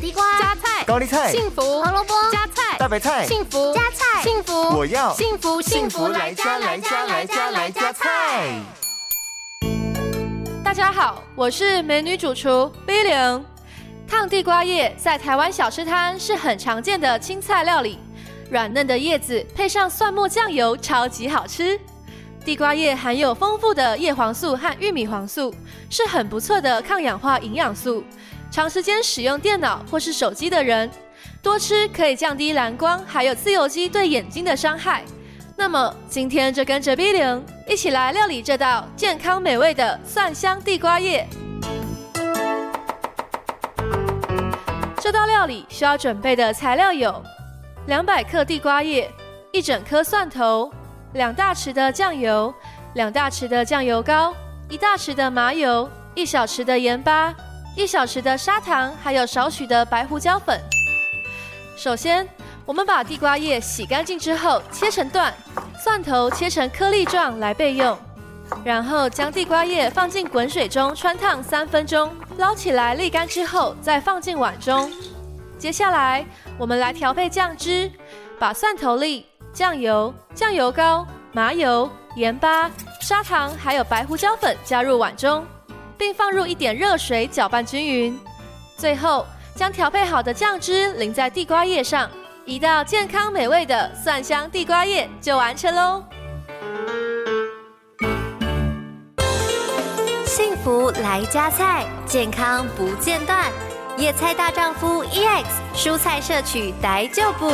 地瓜、加菜、高丽菜、幸福、胡萝卜、加菜、大白菜、幸福、加菜、幸福，我要幸福幸福来加来加来加来加菜。大家好，我是美女主厨 Billion。烫地瓜叶在台湾小吃摊是很常见的青菜料理，软嫩的叶子配上蒜末酱油，超级好吃。地瓜叶含有丰富的叶黄素和玉米黄素，是很不错的抗氧化营养素。长时间使用电脑或是手机的人，多吃可以降低蓝光还有自由基对眼睛的伤害。那么今天就跟着 B 零一起来料理这道健康美味的蒜香地瓜叶。这道料理需要准备的材料有：两百克地瓜叶、一整颗蒜头、两大匙的酱油、两大匙的酱油膏、一大匙的麻油、一小匙的盐巴。一小匙的砂糖，还有少许的白胡椒粉。首先，我们把地瓜叶洗干净之后切成段，蒜头切成颗粒状来备用。然后将地瓜叶放进滚水中汆烫三分钟，捞起来沥干之后再放进碗中。接下来，我们来调配酱汁，把蒜头粒、酱油、酱油膏、麻油、盐巴、砂糖还有白胡椒粉加入碗中。并放入一点热水搅拌均匀，最后将调配好的酱汁淋在地瓜叶上，一道健康美味的蒜香地瓜叶就完成喽！幸福来加菜，健康不间断，叶菜大丈夫 EX，蔬菜摄取来就补。